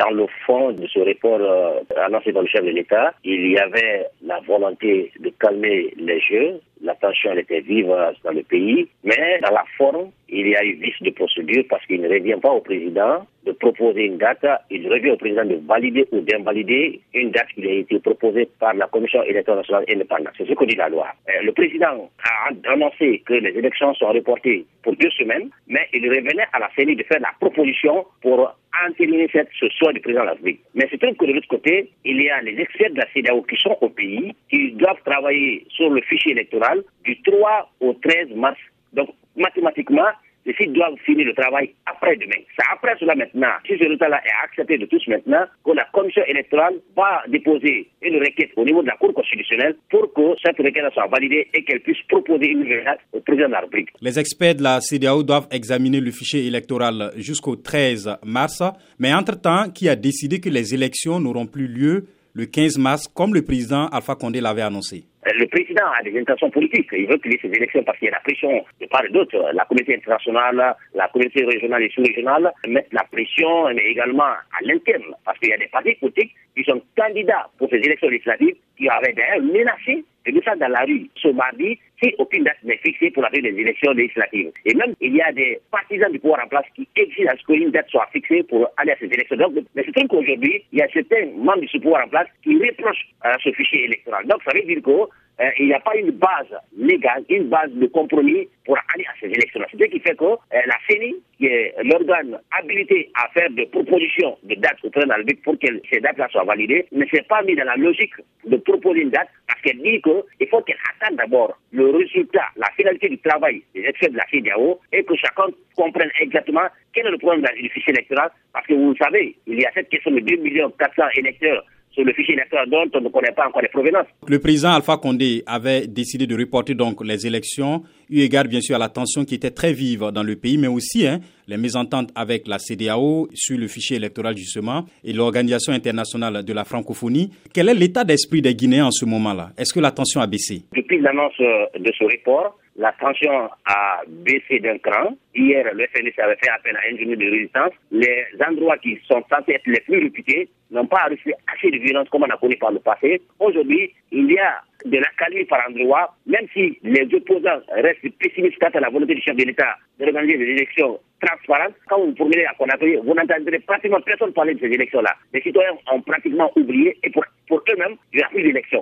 Dans le fond de ce report euh, annoncé par le chef de l'État, il y avait la volonté de calmer les jeux, la tension était vive dans le pays, mais dans la forme, il y a eu vice de procédure parce qu'il ne revient pas au président de proposer une date, il revient au président de valider ou d'invalider une date qui a été proposée par la Commission électorale nationale indépendante. C'est ce que dit la loi. Euh, le président a annoncé que les élections sont reportées pour deux semaines, mais il revenait à la CENI de faire la proposition pour entériner ce choix du président de la République. Mais c'est trouve que de l'autre côté, il y a les experts de la CEDAO qui sont au pays, qui doivent travailler sur le fichier électoral du 3 au 13 mars. Donc, mathématiquement, les sites doivent finir le travail après-demain. C'est après cela maintenant, si ce résultat-là est accepté de tous maintenant, que la commission électorale va déposer une requête au niveau de la Cour constitutionnelle pour que cette requête soit validée et qu'elle puisse proposer une date au président de la République. Les experts de la CDAO doivent examiner le fichier électoral jusqu'au 13 mars, mais entre-temps, qui a décidé que les élections n'auront plus lieu le 15 mars, comme le président Alpha Condé l'avait annoncé? Le président a des intentions politiques. Il veut qu'il y ait ces élections parce qu'il y a la pression de part et d'autre. La communauté internationale, la communauté régionale et sous-régionale mettent la pression, mais également à l'interne. Parce qu'il y a des partis politiques qui sont candidats pour ces élections législatives qui avaient d'ailleurs menacé de nous dans la rue ce mardi si aucune date n'est fixée pour la des élections législatives. Et même, il y a des partisans du pouvoir en place qui exigent à ce qu'une date soit fixée pour aller à ces élections. Donc, mais c'est qu'aujourd'hui, il y a certains membres ce pouvoir en place qui reprochent à ce fichier électoral. Donc, ça veut dire que euh, il n'y a pas une base légale, une base de compromis pour aller à ces élections. C'est ce qui fait que euh, la CENI, qui est l'organe habilité à faire des propositions de dates au président de pour que ces dates-là soient validées, ne s'est pas mis dans la logique de proposer une date parce qu'elle dit qu'il faut qu'elle attende d'abord le résultat, la finalité du travail des experts de la CEDEAO et que chacun comprenne exactement quel est le problème du fichier électoral parce que vous le savez, il y a cette question de 2 400 électeurs sur le fichier électoral dont on ne connaît pas encore les provenances. Le président Alpha Condé avait décidé de reporter donc les élections, eu égard bien sûr à la tension qui était très vive dans le pays, mais aussi hein, les mésententes avec la CDAO sur le fichier électoral justement et l'Organisation internationale de la francophonie. Quel est l'état d'esprit des Guinéens en ce moment-là? Est-ce que la tension a baissé? Depuis l'annonce de ce report, la tension a baissé d'un cran. Hier, le FNS avait fait appel à un journée de résistance. Les endroits qui sont censés être les plus réputés n'ont pas reçu assez de violence comme on a connu par le passé. Aujourd'hui, il y a de la qualité par endroit, même si les opposants restent pessimistes quant à la volonté du chef de l'État de organiser des élections transparentes, quand vous prenez à Conakry, vous n'entendrez pratiquement personne parler de ces élections-là. Les citoyens ont pratiquement oublié et pour, pour eux-mêmes, il n'y a plus d'élections.